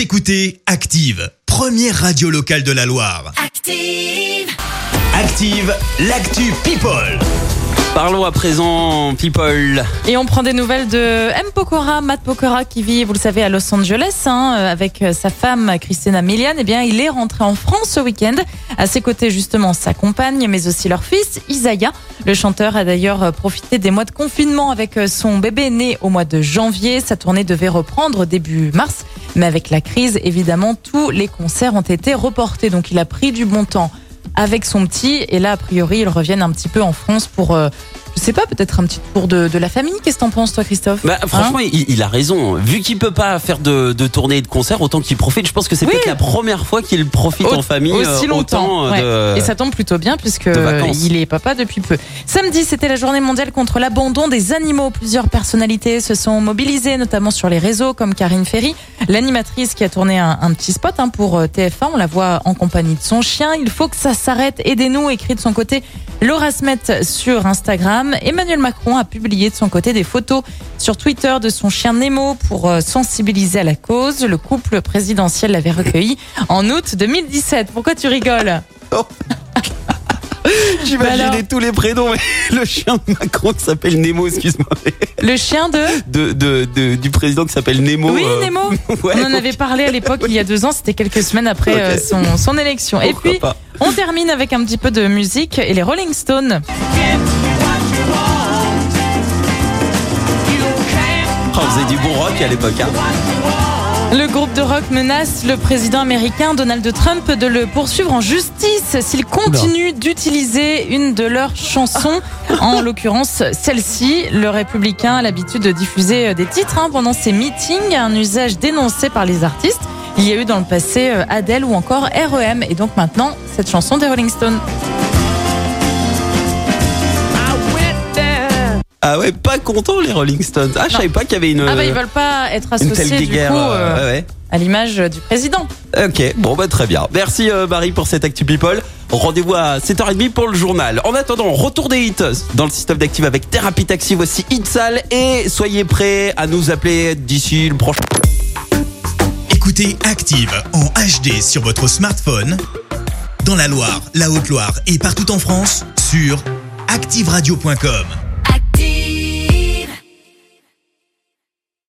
Vous écoutez Active, première radio locale de la Loire. Active. Active, l'actu People. Parlons à présent, people. Et on prend des nouvelles de M. Pokora, Matt Pokora, qui vit, vous le savez, à Los Angeles, hein, avec sa femme Christina Milian. Eh bien, il est rentré en France ce week-end. À ses côtés, justement, sa compagne, mais aussi leur fils, Isaiah. Le chanteur a d'ailleurs profité des mois de confinement avec son bébé né au mois de janvier. Sa tournée devait reprendre début mars. Mais avec la crise, évidemment, tous les concerts ont été reportés. Donc, il a pris du bon temps avec son petit. Et là, a priori, ils reviennent un petit peu en France pour, euh, je sais pas, peut-être un petit tour de, de la famille. Qu'est-ce que t'en penses, toi, Christophe Bah, franchement, Hein il, il a raison. Vu qu'il peut pas faire de, de tournée et de concert, autant qu'il profite. Je pense que c'est Oui. peut-être la première fois qu'il profite Au- en famille aussi euh, longtemps. autant euh, ouais. de. Et ça tombe plutôt bien puisque il est papa depuis peu. Samedi, c'était la journée mondiale contre l'abandon des animaux. Plusieurs personnalités se sont mobilisées, notamment sur les réseaux, comme Karine Ferry, l'animatrice qui a tourné un, un petit spot hein, pour euh, TF1. On la voit en compagnie de son chien. Il faut que ça s'arrête. Aidez-nous, écrit de son côté Laura Smet sur Instagram. Emmanuel Macron a publié de son côté des photos sur Twitter de son chien Nemo pour euh, sensibiliser à la cause. Le couple présidentiel l'avait recueilli en août 2017. Pourquoi tu rigoles? J'imaginais Bah alors tous les prénoms, le chien de Macron qui s'appelle Nemo, excuse-moi. Le chien de De, de, de- du président qui s'appelle Nemo. Oui, euh, Nemo. ouais, On en avait parlé à l'époque, il y a deux ans, c'était quelques semaines après euh, son, son élection. Et puis, pas. on termine avec un petit peu de musique et les Rolling Stones. Oh, on faisait du bon rock à l'époque. hein. Le groupe de rock menace le président américain Donald Trump de le poursuivre en justice s'il continue d'utiliser une de leurs chansons, en l'occurrence celle-ci. Le républicain a l'habitude de diffuser euh, des titres hein, pendant ses meetings, un usage dénoncé par les artistes. Il y a eu dans le passé euh, Adele ou encore REM et donc maintenant cette chanson des Rolling Stones. Ah ouais, pas content les Rolling Stones. Ah, je savais pas qu'il y avait une. Ah bah ils veulent pas être associés du guerre. coup euh, euh, ouais, ouais. à l'image du président. Ok, bon bah très bien. Merci euh, Marie pour cette Actu People. Rendez-vous à 7h30 pour le journal. En attendant, retour des hits dans le système d'Active avec Thérapie Taxi. Voici Hitsal et soyez prêts à nous appeler d'ici le prochain. Écoutez Active en HD sur votre smartphone, dans la Loire, la Haute-Loire et partout en France, sur activeradio.com.